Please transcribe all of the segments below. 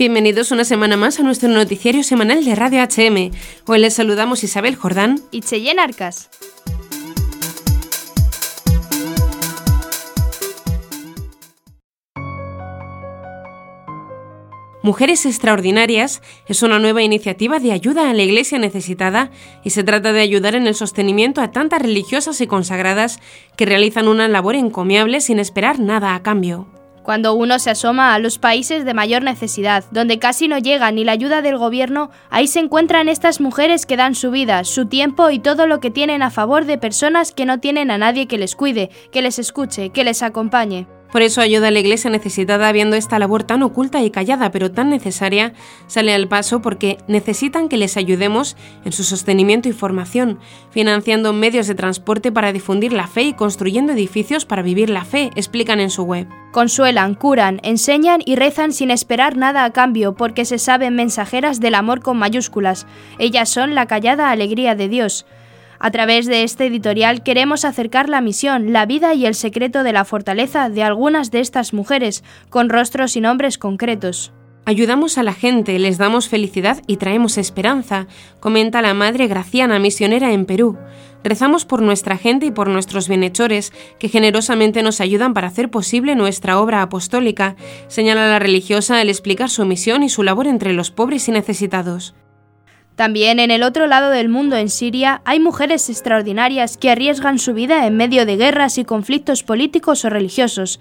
Bienvenidos una semana más a nuestro noticiario semanal de Radio HM. Hoy les saludamos Isabel Jordán y Cheyenne Arcas. Mujeres Extraordinarias es una nueva iniciativa de ayuda a la Iglesia necesitada y se trata de ayudar en el sostenimiento a tantas religiosas y consagradas que realizan una labor encomiable sin esperar nada a cambio. Cuando uno se asoma a los países de mayor necesidad, donde casi no llega ni la ayuda del gobierno, ahí se encuentran estas mujeres que dan su vida, su tiempo y todo lo que tienen a favor de personas que no tienen a nadie que les cuide, que les escuche, que les acompañe. Por eso ayuda a la Iglesia necesitada viendo esta labor tan oculta y callada, pero tan necesaria, sale al paso porque necesitan que les ayudemos en su sostenimiento y formación, financiando medios de transporte para difundir la fe y construyendo edificios para vivir la fe, explican en su web. Consuelan, curan, enseñan y rezan sin esperar nada a cambio porque se saben mensajeras del amor con mayúsculas. Ellas son la callada alegría de Dios. A través de este editorial queremos acercar la misión, la vida y el secreto de la fortaleza de algunas de estas mujeres, con rostros y nombres concretos. Ayudamos a la gente, les damos felicidad y traemos esperanza, comenta la Madre Graciana, misionera en Perú. Rezamos por nuestra gente y por nuestros bienhechores, que generosamente nos ayudan para hacer posible nuestra obra apostólica, señala la religiosa al explicar su misión y su labor entre los pobres y necesitados. También en el otro lado del mundo, en Siria, hay mujeres extraordinarias que arriesgan su vida en medio de guerras y conflictos políticos o religiosos.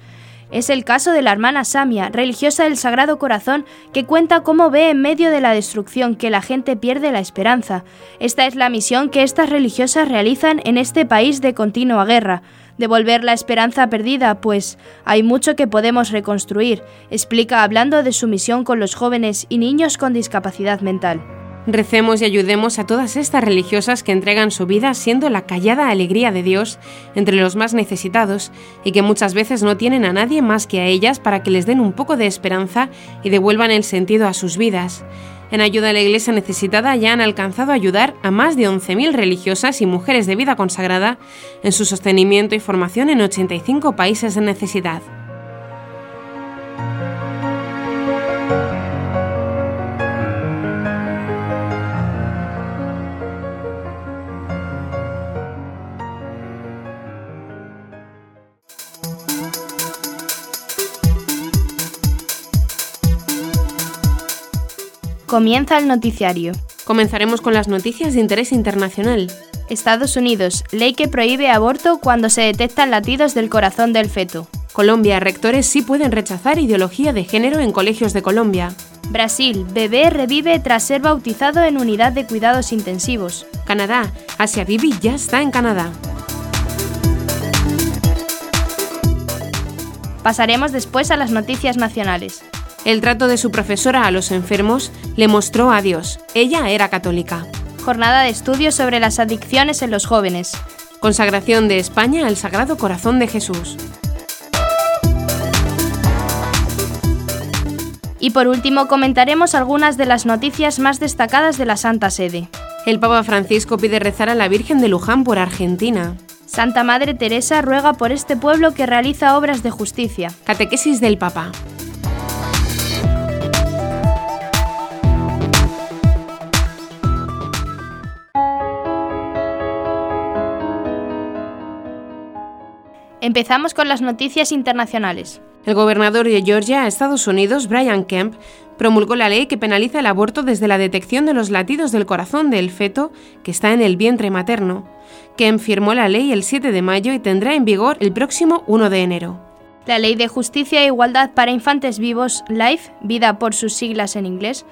Es el caso de la hermana Samia, religiosa del Sagrado Corazón, que cuenta cómo ve en medio de la destrucción que la gente pierde la esperanza. Esta es la misión que estas religiosas realizan en este país de continua guerra, devolver la esperanza perdida, pues hay mucho que podemos reconstruir, explica hablando de su misión con los jóvenes y niños con discapacidad mental. Recemos y ayudemos a todas estas religiosas que entregan su vida siendo la callada alegría de Dios entre los más necesitados y que muchas veces no tienen a nadie más que a ellas para que les den un poco de esperanza y devuelvan el sentido a sus vidas. En ayuda a la Iglesia necesitada ya han alcanzado a ayudar a más de 11.000 religiosas y mujeres de vida consagrada en su sostenimiento y formación en 85 países de necesidad. Comienza el noticiario. Comenzaremos con las noticias de interés internacional. Estados Unidos, ley que prohíbe aborto cuando se detectan latidos del corazón del feto. Colombia, rectores sí pueden rechazar ideología de género en colegios de Colombia. Brasil, bebé revive tras ser bautizado en unidad de cuidados intensivos. Canadá, Asia Bibi ya está en Canadá. Pasaremos después a las noticias nacionales. El trato de su profesora a los enfermos le mostró a Dios. Ella era católica. Jornada de estudios sobre las adicciones en los jóvenes. Consagración de España al Sagrado Corazón de Jesús. Y por último comentaremos algunas de las noticias más destacadas de la Santa Sede. El Papa Francisco pide rezar a la Virgen de Luján por Argentina. Santa Madre Teresa ruega por este pueblo que realiza obras de justicia. Catequesis del Papa. Empezamos con las noticias internacionales. El gobernador de Georgia, Estados Unidos, Brian Kemp, promulgó la ley que penaliza el aborto desde la detección de los latidos del corazón del feto que está en el vientre materno. Kemp firmó la ley el 7 de mayo y tendrá en vigor el próximo 1 de enero. La Ley de Justicia e Igualdad para Infantes Vivos, LIFE, vida por sus siglas en inglés,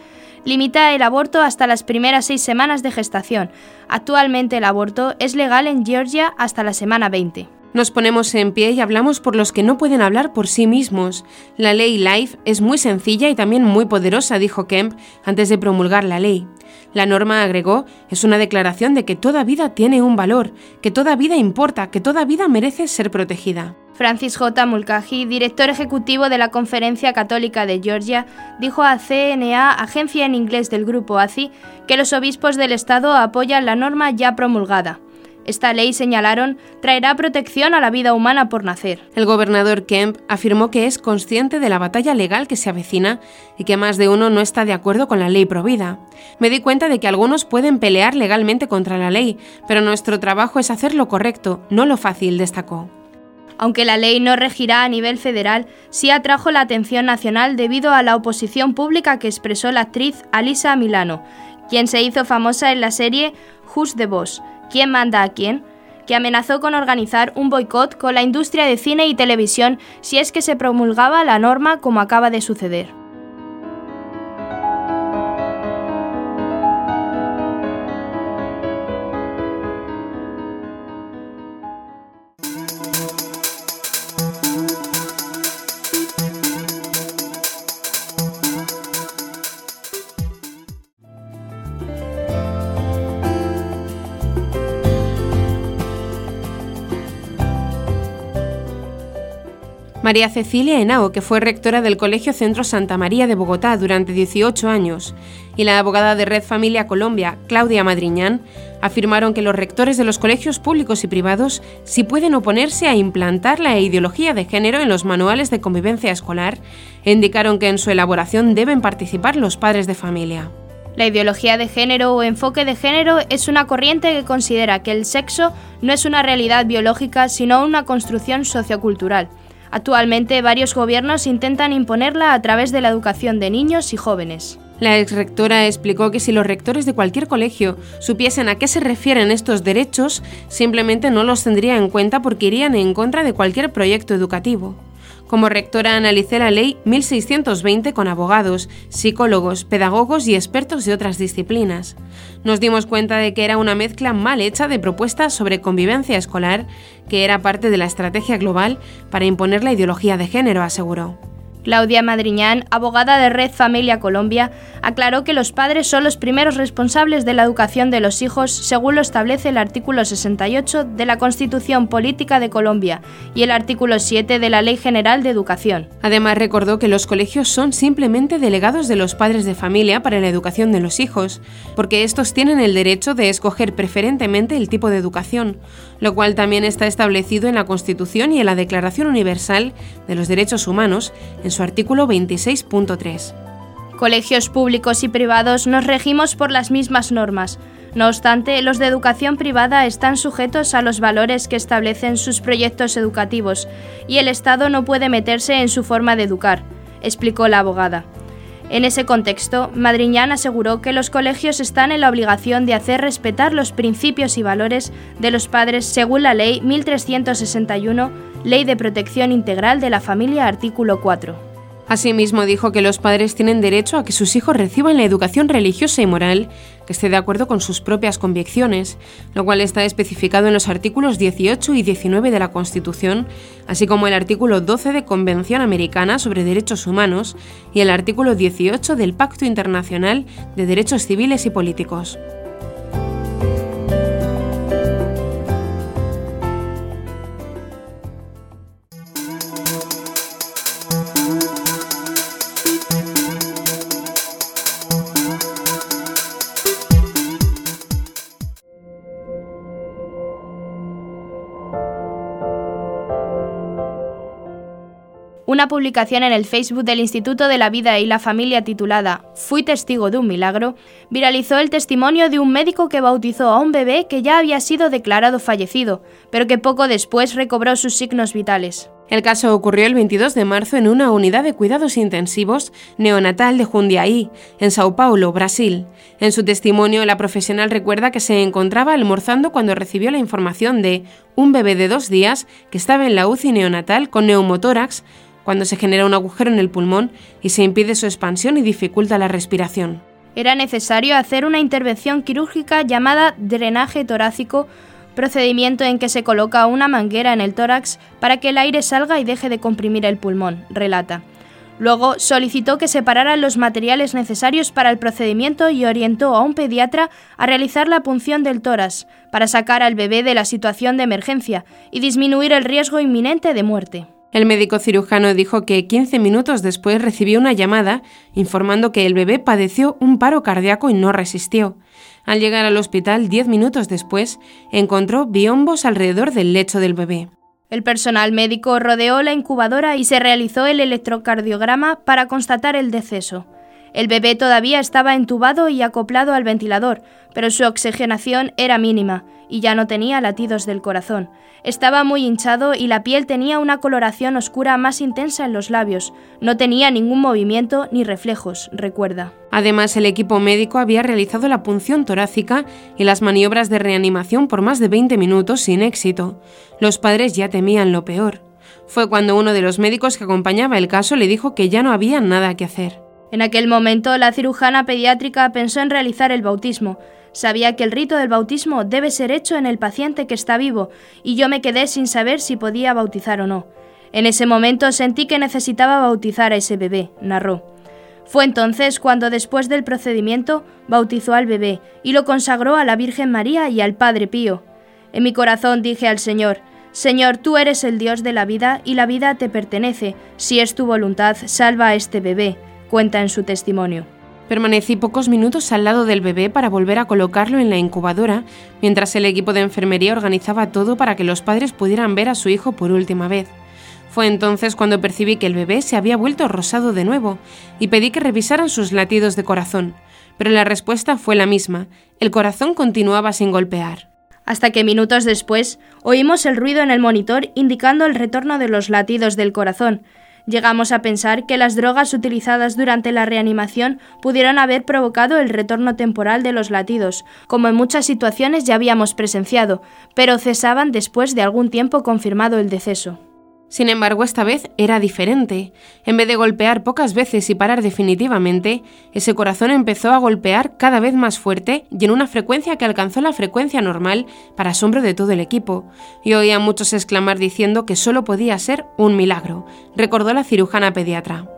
limita el aborto hasta las primeras seis semanas de gestación. Actualmente el aborto es legal en Georgia hasta la semana 20. Nos ponemos en pie y hablamos por los que no pueden hablar por sí mismos. La ley LIFE es muy sencilla y también muy poderosa, dijo Kemp antes de promulgar la ley. La norma, agregó, es una declaración de que toda vida tiene un valor, que toda vida importa, que toda vida merece ser protegida. Francis J. Mulcahy, director ejecutivo de la Conferencia Católica de Georgia, dijo a CNA, agencia en inglés del grupo ACI, que los obispos del Estado apoyan la norma ya promulgada. Esta ley, señalaron, traerá protección a la vida humana por nacer. El gobernador Kemp afirmó que es consciente de la batalla legal que se avecina y que más de uno no está de acuerdo con la ley provida. Me di cuenta de que algunos pueden pelear legalmente contra la ley, pero nuestro trabajo es hacer lo correcto, no lo fácil, destacó. Aunque la ley no regirá a nivel federal, sí atrajo la atención nacional debido a la oposición pública que expresó la actriz Alisa Milano, quien se hizo famosa en la serie Who's the Boss, ¿Quién manda a quién? que amenazó con organizar un boicot con la industria de cine y televisión si es que se promulgaba la norma como acaba de suceder. María Cecilia Henao, que fue rectora del Colegio Centro Santa María de Bogotá durante 18 años, y la abogada de Red Familia Colombia, Claudia Madriñán, afirmaron que los rectores de los colegios públicos y privados sí pueden oponerse a implantar la ideología de género en los manuales de convivencia escolar. E indicaron que en su elaboración deben participar los padres de familia. La ideología de género o enfoque de género es una corriente que considera que el sexo no es una realidad biológica, sino una construcción sociocultural Actualmente varios gobiernos intentan imponerla a través de la educación de niños y jóvenes. La exrectora explicó que si los rectores de cualquier colegio supiesen a qué se refieren estos derechos, simplemente no los tendría en cuenta porque irían en contra de cualquier proyecto educativo. Como rectora analicé la ley 1620 con abogados, psicólogos, pedagogos y expertos de otras disciplinas. Nos dimos cuenta de que era una mezcla mal hecha de propuestas sobre convivencia escolar, que era parte de la estrategia global para imponer la ideología de género, aseguró. Claudia Madriñán, abogada de Red Familia Colombia, aclaró que los padres son los primeros responsables de la educación de los hijos, según lo establece el artículo 68 de la Constitución Política de Colombia y el artículo 7 de la Ley General de Educación. Además, recordó que los colegios son simplemente delegados de los padres de familia para la educación de los hijos, porque estos tienen el derecho de escoger preferentemente el tipo de educación, lo cual también está establecido en la Constitución y en la Declaración Universal de los Derechos Humanos, su artículo 26.3. Colegios públicos y privados nos regimos por las mismas normas. No obstante, los de educación privada están sujetos a los valores que establecen sus proyectos educativos y el Estado no puede meterse en su forma de educar, explicó la abogada. En ese contexto, Madriñán aseguró que los colegios están en la obligación de hacer respetar los principios y valores de los padres según la Ley 1361, Ley de Protección Integral de la Familia, artículo 4. Asimismo, dijo que los padres tienen derecho a que sus hijos reciban la educación religiosa y moral que esté de acuerdo con sus propias convicciones, lo cual está especificado en los artículos 18 y 19 de la Constitución, así como el artículo 12 de Convención Americana sobre Derechos Humanos y el artículo 18 del Pacto Internacional de Derechos Civiles y Políticos. Una publicación en el Facebook del Instituto de la Vida y la Familia titulada Fui testigo de un milagro viralizó el testimonio de un médico que bautizó a un bebé que ya había sido declarado fallecido, pero que poco después recobró sus signos vitales. El caso ocurrió el 22 de marzo en una unidad de cuidados intensivos neonatal de Jundiaí, en Sao Paulo, Brasil. En su testimonio, la profesional recuerda que se encontraba almorzando cuando recibió la información de un bebé de dos días que estaba en la UCI neonatal con neumotórax cuando se genera un agujero en el pulmón y se impide su expansión y dificulta la respiración. Era necesario hacer una intervención quirúrgica llamada drenaje torácico, procedimiento en que se coloca una manguera en el tórax para que el aire salga y deje de comprimir el pulmón, relata. Luego solicitó que separaran los materiales necesarios para el procedimiento y orientó a un pediatra a realizar la punción del tórax para sacar al bebé de la situación de emergencia y disminuir el riesgo inminente de muerte. El médico cirujano dijo que 15 minutos después recibió una llamada informando que el bebé padeció un paro cardíaco y no resistió. Al llegar al hospital 10 minutos después, encontró biombos alrededor del lecho del bebé. El personal médico rodeó la incubadora y se realizó el electrocardiograma para constatar el deceso. El bebé todavía estaba entubado y acoplado al ventilador, pero su oxigenación era mínima y ya no tenía latidos del corazón. Estaba muy hinchado y la piel tenía una coloración oscura más intensa en los labios. No tenía ningún movimiento ni reflejos, recuerda. Además, el equipo médico había realizado la punción torácica y las maniobras de reanimación por más de 20 minutos sin éxito. Los padres ya temían lo peor. Fue cuando uno de los médicos que acompañaba el caso le dijo que ya no había nada que hacer. En aquel momento, la cirujana pediátrica pensó en realizar el bautismo, Sabía que el rito del bautismo debe ser hecho en el paciente que está vivo, y yo me quedé sin saber si podía bautizar o no. En ese momento sentí que necesitaba bautizar a ese bebé, narró. Fue entonces cuando después del procedimiento bautizó al bebé y lo consagró a la Virgen María y al Padre Pío. En mi corazón dije al Señor, Señor, tú eres el Dios de la vida y la vida te pertenece. Si es tu voluntad, salva a este bebé, cuenta en su testimonio. Permanecí pocos minutos al lado del bebé para volver a colocarlo en la incubadora, mientras el equipo de enfermería organizaba todo para que los padres pudieran ver a su hijo por última vez. Fue entonces cuando percibí que el bebé se había vuelto rosado de nuevo y pedí que revisaran sus latidos de corazón, pero la respuesta fue la misma, el corazón continuaba sin golpear. Hasta que minutos después oímos el ruido en el monitor indicando el retorno de los latidos del corazón, Llegamos a pensar que las drogas utilizadas durante la reanimación pudieron haber provocado el retorno temporal de los latidos, como en muchas situaciones ya habíamos presenciado, pero cesaban después de algún tiempo confirmado el deceso. Sin embargo, esta vez era diferente. En vez de golpear pocas veces y parar definitivamente, ese corazón empezó a golpear cada vez más fuerte y en una frecuencia que alcanzó la frecuencia normal para asombro de todo el equipo. Y oía a muchos exclamar diciendo que solo podía ser un milagro, recordó la cirujana pediatra.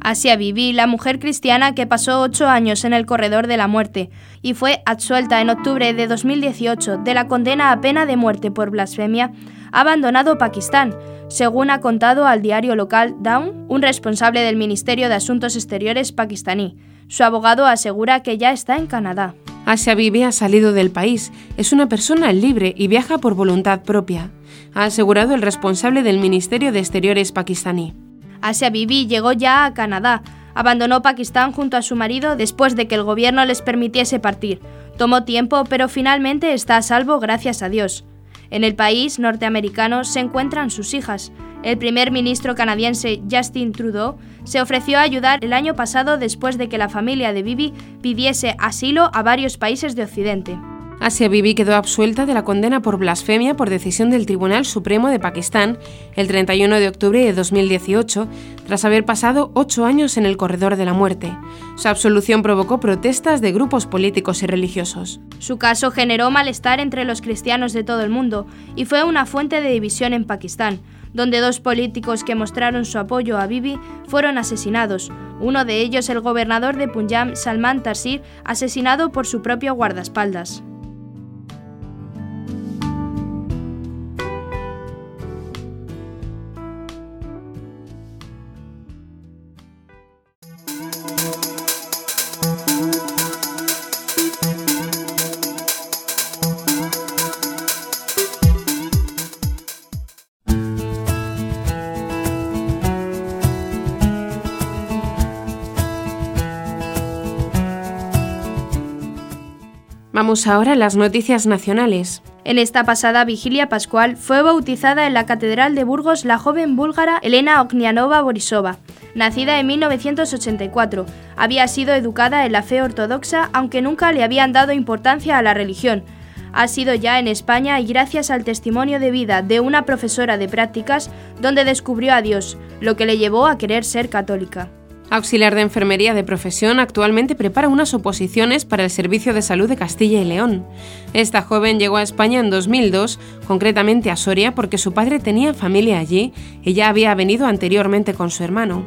Asia Bibi, la mujer cristiana que pasó ocho años en el corredor de la muerte y fue absuelta en octubre de 2018 de la condena a pena de muerte por blasfemia, ha abandonado Pakistán, según ha contado al diario local Dawn, un responsable del Ministerio de Asuntos Exteriores pakistaní. Su abogado asegura que ya está en Canadá. Asia Bibi ha salido del país, es una persona libre y viaja por voluntad propia, ha asegurado el responsable del Ministerio de Exteriores pakistaní. Asia Bibi llegó ya a Canadá. Abandonó Pakistán junto a su marido después de que el gobierno les permitiese partir. Tomó tiempo, pero finalmente está a salvo gracias a Dios. En el país norteamericano se encuentran sus hijas. El primer ministro canadiense Justin Trudeau se ofreció a ayudar el año pasado después de que la familia de Bibi pidiese asilo a varios países de Occidente. Asia Bibi quedó absuelta de la condena por blasfemia por decisión del Tribunal Supremo de Pakistán el 31 de octubre de 2018, tras haber pasado ocho años en el corredor de la muerte. Su absolución provocó protestas de grupos políticos y religiosos. Su caso generó malestar entre los cristianos de todo el mundo y fue una fuente de división en Pakistán, donde dos políticos que mostraron su apoyo a Bibi fueron asesinados, uno de ellos el gobernador de Punjab, Salman Taseer, asesinado por su propio guardaespaldas. Vamos ahora a las noticias nacionales. En esta pasada vigilia pascual fue bautizada en la Catedral de Burgos la joven búlgara Elena Oknianova Borisova. Nacida en 1984, había sido educada en la fe ortodoxa aunque nunca le habían dado importancia a la religión. Ha sido ya en España y gracias al testimonio de vida de una profesora de prácticas donde descubrió a Dios, lo que le llevó a querer ser católica. Auxiliar de enfermería de profesión, actualmente prepara unas oposiciones para el Servicio de Salud de Castilla y León. Esta joven llegó a España en 2002, concretamente a Soria, porque su padre tenía familia allí y ya había venido anteriormente con su hermano.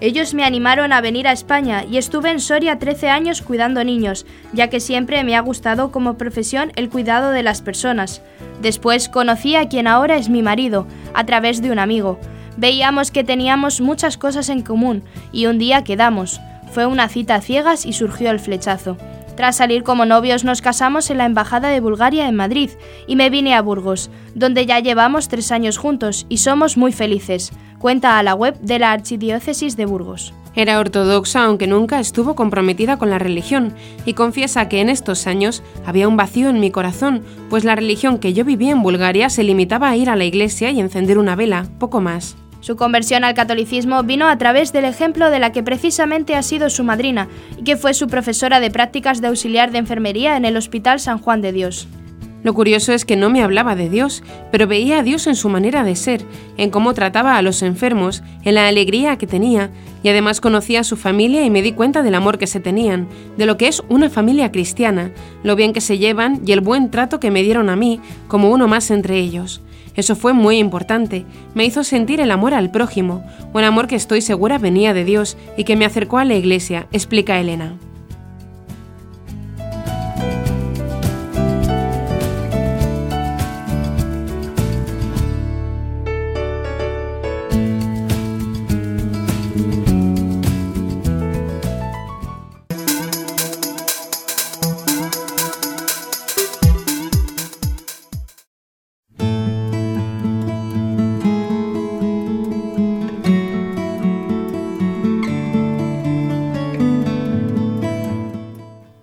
Ellos me animaron a venir a España y estuve en Soria 13 años cuidando niños, ya que siempre me ha gustado como profesión el cuidado de las personas. Después conocí a quien ahora es mi marido, a través de un amigo. Veíamos que teníamos muchas cosas en común y un día quedamos. Fue una cita a ciegas y surgió el flechazo. Tras salir como novios nos casamos en la Embajada de Bulgaria en Madrid y me vine a Burgos, donde ya llevamos tres años juntos y somos muy felices, cuenta a la web de la Archidiócesis de Burgos. Era ortodoxa aunque nunca estuvo comprometida con la religión y confiesa que en estos años había un vacío en mi corazón, pues la religión que yo vivía en Bulgaria se limitaba a ir a la iglesia y encender una vela, poco más. Su conversión al catolicismo vino a través del ejemplo de la que precisamente ha sido su madrina y que fue su profesora de prácticas de auxiliar de enfermería en el Hospital San Juan de Dios. Lo curioso es que no me hablaba de Dios, pero veía a Dios en su manera de ser, en cómo trataba a los enfermos, en la alegría que tenía, y además conocía a su familia y me di cuenta del amor que se tenían, de lo que es una familia cristiana, lo bien que se llevan y el buen trato que me dieron a mí, como uno más entre ellos. Eso fue muy importante, me hizo sentir el amor al prójimo, un amor que estoy segura venía de Dios y que me acercó a la iglesia, explica Elena.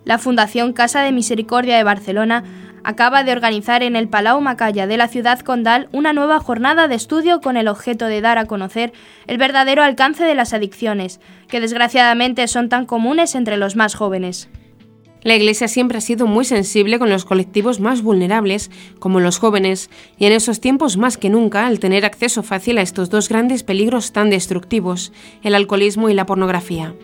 La Fundación Casa de Misericordia de Barcelona acaba de organizar en el Palau Macaya de la ciudad condal una nueva jornada de estudio con el objeto de dar a conocer el verdadero alcance de las adicciones, que desgraciadamente son tan comunes entre los más jóvenes. La Iglesia siempre ha sido muy sensible con los colectivos más vulnerables, como los jóvenes, y en esos tiempos más que nunca, al tener acceso fácil a estos dos grandes peligros tan destructivos, el alcoholismo y la pornografía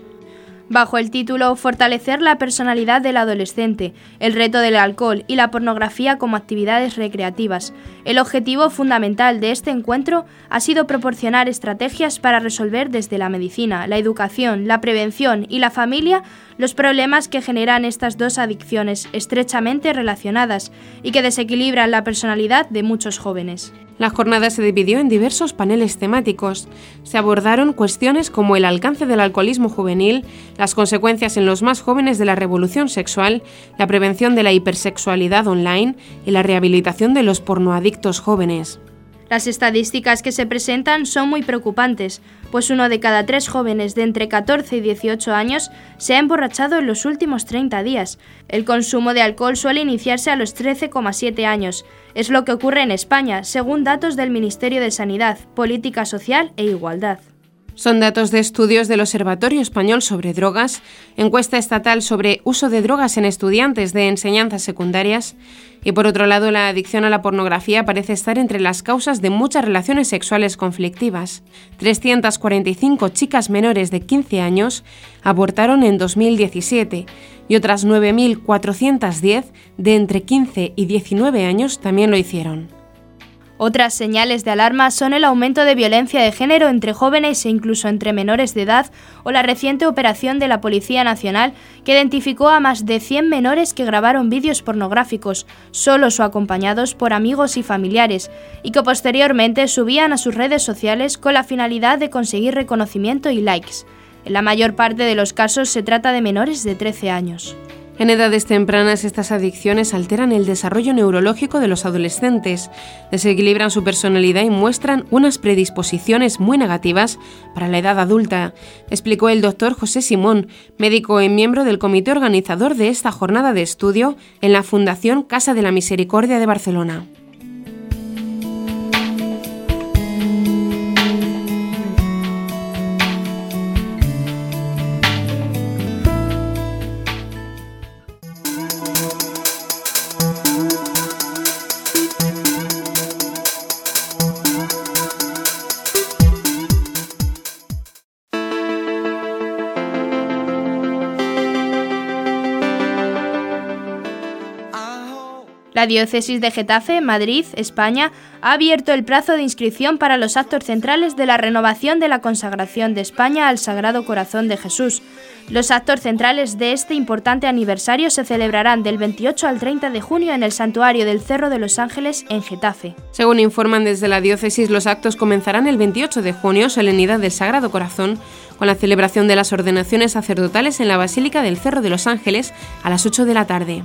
bajo el título Fortalecer la personalidad del adolescente, el reto del alcohol y la pornografía como actividades recreativas. El objetivo fundamental de este encuentro ha sido proporcionar estrategias para resolver desde la medicina, la educación, la prevención y la familia los problemas que generan estas dos adicciones estrechamente relacionadas y que desequilibran la personalidad de muchos jóvenes. La jornada se dividió en diversos paneles temáticos. Se abordaron cuestiones como el alcance del alcoholismo juvenil, las consecuencias en los más jóvenes de la revolución sexual, la prevención de la hipersexualidad online y la rehabilitación de los pornoadictos jóvenes. Las estadísticas que se presentan son muy preocupantes, pues uno de cada tres jóvenes de entre 14 y 18 años se ha emborrachado en los últimos 30 días. El consumo de alcohol suele iniciarse a los 13,7 años. Es lo que ocurre en España, según datos del Ministerio de Sanidad, Política Social e Igualdad. Son datos de estudios del Observatorio Español sobre Drogas, encuesta estatal sobre uso de drogas en estudiantes de enseñanzas secundarias, y por otro lado la adicción a la pornografía parece estar entre las causas de muchas relaciones sexuales conflictivas. 345 chicas menores de 15 años abortaron en 2017 y otras 9.410 de entre 15 y 19 años también lo hicieron. Otras señales de alarma son el aumento de violencia de género entre jóvenes e incluso entre menores de edad o la reciente operación de la Policía Nacional que identificó a más de 100 menores que grabaron vídeos pornográficos, solos o acompañados por amigos y familiares, y que posteriormente subían a sus redes sociales con la finalidad de conseguir reconocimiento y likes. En la mayor parte de los casos se trata de menores de 13 años. En edades tempranas estas adicciones alteran el desarrollo neurológico de los adolescentes, desequilibran su personalidad y muestran unas predisposiciones muy negativas para la edad adulta, explicó el doctor José Simón, médico y miembro del comité organizador de esta jornada de estudio en la Fundación Casa de la Misericordia de Barcelona. La diócesis de Getafe, Madrid, España, ha abierto el plazo de inscripción para los actos centrales de la renovación de la consagración de España al Sagrado Corazón de Jesús. Los actos centrales de este importante aniversario se celebrarán del 28 al 30 de junio en el Santuario del Cerro de los Ángeles en Getafe. Según informan desde la diócesis, los actos comenzarán el 28 de junio, solemnidad del Sagrado Corazón, con la celebración de las ordenaciones sacerdotales en la Basílica del Cerro de los Ángeles a las 8 de la tarde.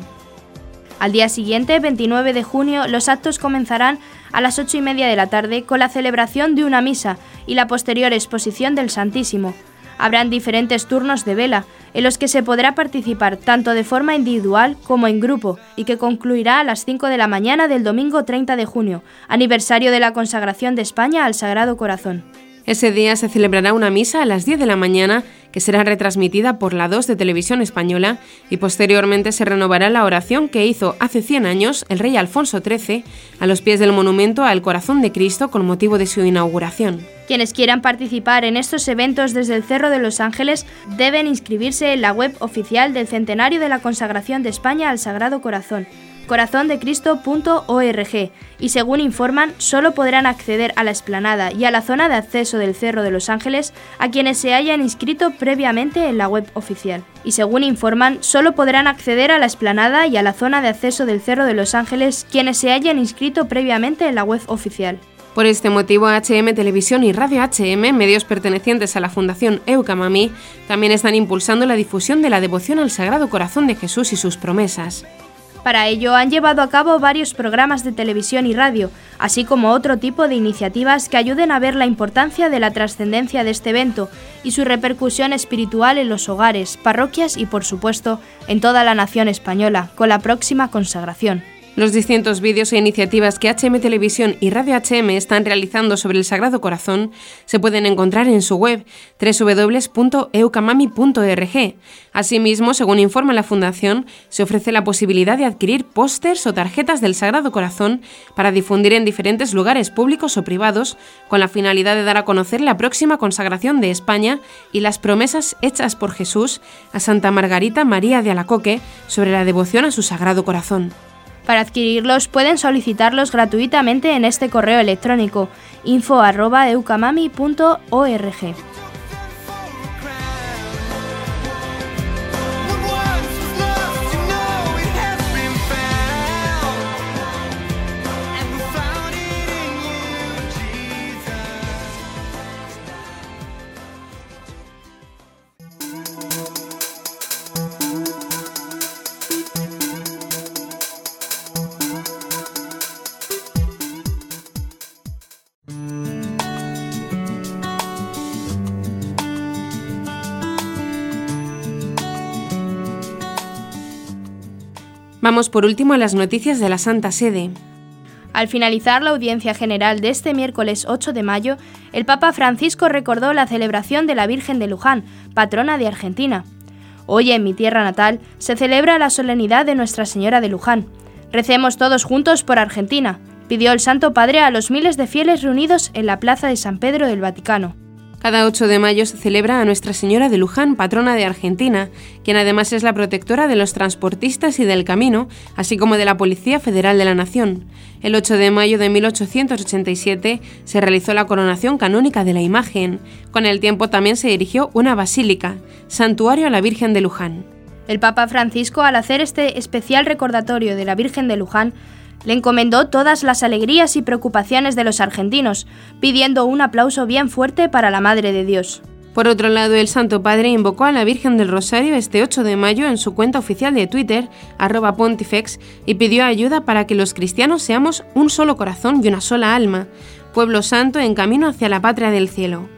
Al día siguiente, 29 de junio, los actos comenzarán a las 8 y media de la tarde con la celebración de una misa y la posterior exposición del Santísimo. Habrán diferentes turnos de vela, en los que se podrá participar tanto de forma individual como en grupo, y que concluirá a las 5 de la mañana del domingo 30 de junio, aniversario de la consagración de España al Sagrado Corazón. Ese día se celebrará una misa a las 10 de la mañana que será retransmitida por la 2 de Televisión Española y posteriormente se renovará la oración que hizo hace 100 años el rey Alfonso XIII a los pies del monumento al Corazón de Cristo con motivo de su inauguración. Quienes quieran participar en estos eventos desde el Cerro de los Ángeles deben inscribirse en la web oficial del Centenario de la Consagración de España al Sagrado Corazón corazondecristo.org y según informan, solo podrán acceder a la explanada y a la zona de acceso del Cerro de los Ángeles a quienes se hayan inscrito previamente en la web oficial. Y según informan, solo podrán acceder a la explanada y a la zona de acceso del Cerro de los Ángeles quienes se hayan inscrito previamente en la web oficial. Por este motivo, HM Televisión y Radio HM, medios pertenecientes a la Fundación Eucamami, también están impulsando la difusión de la devoción al Sagrado Corazón de Jesús y sus promesas. Para ello han llevado a cabo varios programas de televisión y radio, así como otro tipo de iniciativas que ayuden a ver la importancia de la trascendencia de este evento y su repercusión espiritual en los hogares, parroquias y, por supuesto, en toda la nación española, con la próxima consagración. Los distintos vídeos e iniciativas que HM Televisión y Radio HM están realizando sobre el Sagrado Corazón se pueden encontrar en su web www.eucamami.org. Asimismo, según informa la Fundación, se ofrece la posibilidad de adquirir pósters o tarjetas del Sagrado Corazón para difundir en diferentes lugares públicos o privados con la finalidad de dar a conocer la próxima consagración de España y las promesas hechas por Jesús a Santa Margarita María de Alacoque sobre la devoción a su Sagrado Corazón. Para adquirirlos pueden solicitarlos gratuitamente en este correo electrónico info@eucamami.org. Vamos por último a las noticias de la Santa Sede. Al finalizar la audiencia general de este miércoles 8 de mayo, el Papa Francisco recordó la celebración de la Virgen de Luján, patrona de Argentina. Hoy en mi tierra natal se celebra la solemnidad de Nuestra Señora de Luján. Recemos todos juntos por Argentina, pidió el Santo Padre a los miles de fieles reunidos en la Plaza de San Pedro del Vaticano. Cada 8 de mayo se celebra a Nuestra Señora de Luján, patrona de Argentina, quien además es la protectora de los transportistas y del camino, así como de la Policía Federal de la Nación. El 8 de mayo de 1887 se realizó la coronación canónica de la imagen. Con el tiempo también se erigió una basílica, Santuario a la Virgen de Luján. El Papa Francisco, al hacer este especial recordatorio de la Virgen de Luján, le encomendó todas las alegrías y preocupaciones de los argentinos, pidiendo un aplauso bien fuerte para la Madre de Dios. Por otro lado, el Santo Padre invocó a la Virgen del Rosario este 8 de mayo en su cuenta oficial de Twitter, arroba pontifex, y pidió ayuda para que los cristianos seamos un solo corazón y una sola alma, pueblo santo en camino hacia la patria del cielo.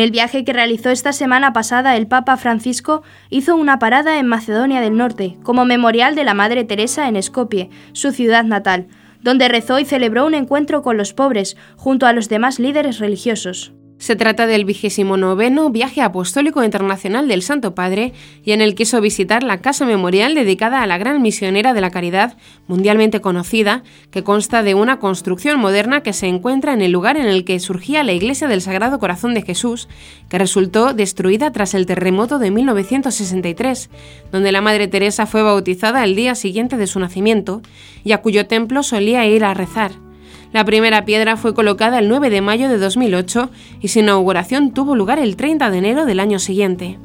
En el viaje que realizó esta semana pasada, el Papa Francisco hizo una parada en Macedonia del Norte, como memorial de la Madre Teresa en Skopje, su ciudad natal, donde rezó y celebró un encuentro con los pobres junto a los demás líderes religiosos. Se trata del vigésimo noveno viaje apostólico internacional del Santo Padre y en el quiso visitar la casa memorial dedicada a la gran misionera de la caridad, mundialmente conocida, que consta de una construcción moderna que se encuentra en el lugar en el que surgía la iglesia del Sagrado Corazón de Jesús, que resultó destruida tras el terremoto de 1963, donde la Madre Teresa fue bautizada el día siguiente de su nacimiento y a cuyo templo solía ir a rezar. La primera piedra fue colocada el 9 de mayo de 2008 y su inauguración tuvo lugar el 30 de enero del año siguiente.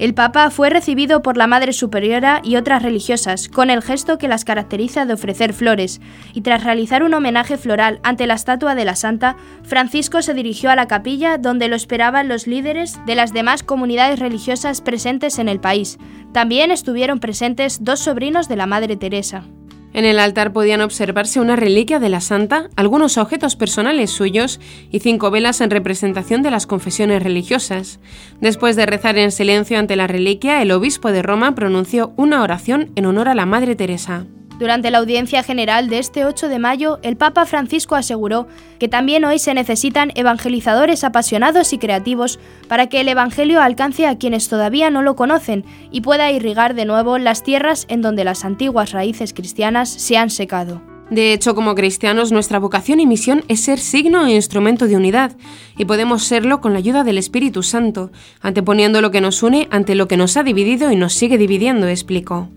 El Papa fue recibido por la Madre Superiora y otras religiosas, con el gesto que las caracteriza de ofrecer flores, y tras realizar un homenaje floral ante la estatua de la Santa, Francisco se dirigió a la capilla donde lo esperaban los líderes de las demás comunidades religiosas presentes en el país. También estuvieron presentes dos sobrinos de la Madre Teresa. En el altar podían observarse una reliquia de la santa, algunos objetos personales suyos y cinco velas en representación de las confesiones religiosas. Después de rezar en silencio ante la reliquia, el obispo de Roma pronunció una oración en honor a la Madre Teresa. Durante la audiencia general de este 8 de mayo, el Papa Francisco aseguró que también hoy se necesitan evangelizadores apasionados y creativos para que el Evangelio alcance a quienes todavía no lo conocen y pueda irrigar de nuevo las tierras en donde las antiguas raíces cristianas se han secado. De hecho, como cristianos, nuestra vocación y misión es ser signo e instrumento de unidad, y podemos serlo con la ayuda del Espíritu Santo, anteponiendo lo que nos une ante lo que nos ha dividido y nos sigue dividiendo, explicó.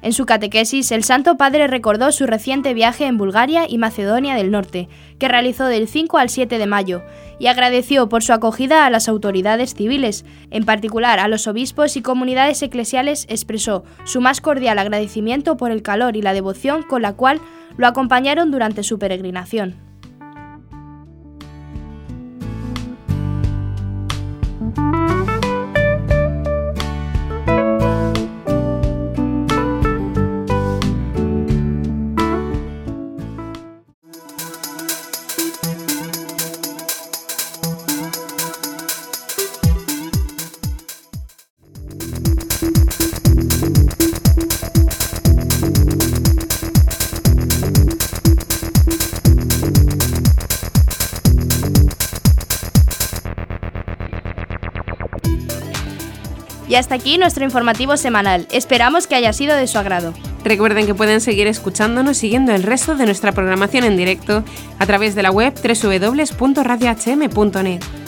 En su catequesis, el Santo Padre recordó su reciente viaje en Bulgaria y Macedonia del Norte, que realizó del 5 al 7 de mayo, y agradeció por su acogida a las autoridades civiles, en particular a los obispos y comunidades eclesiales, expresó su más cordial agradecimiento por el calor y la devoción con la cual lo acompañaron durante su peregrinación. Y hasta aquí nuestro informativo semanal. Esperamos que haya sido de su agrado. Recuerden que pueden seguir escuchándonos siguiendo el resto de nuestra programación en directo a través de la web www.radiohm.net.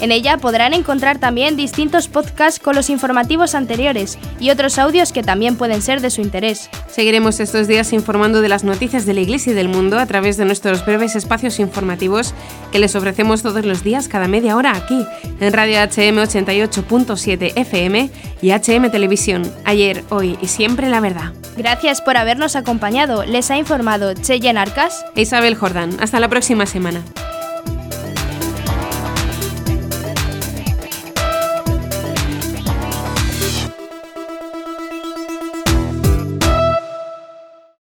En ella podrán encontrar también distintos podcasts con los informativos anteriores y otros audios que también pueden ser de su interés. Seguiremos estos días informando de las noticias de la Iglesia y del mundo a través de nuestros breves espacios informativos que les ofrecemos todos los días cada media hora aquí en Radio HM 88.7 FM y HM Televisión. Ayer, hoy y siempre la verdad. Gracias por habernos acompañado. Les ha informado Cheyen Arcas e Isabel Jordán. Hasta la próxima semana.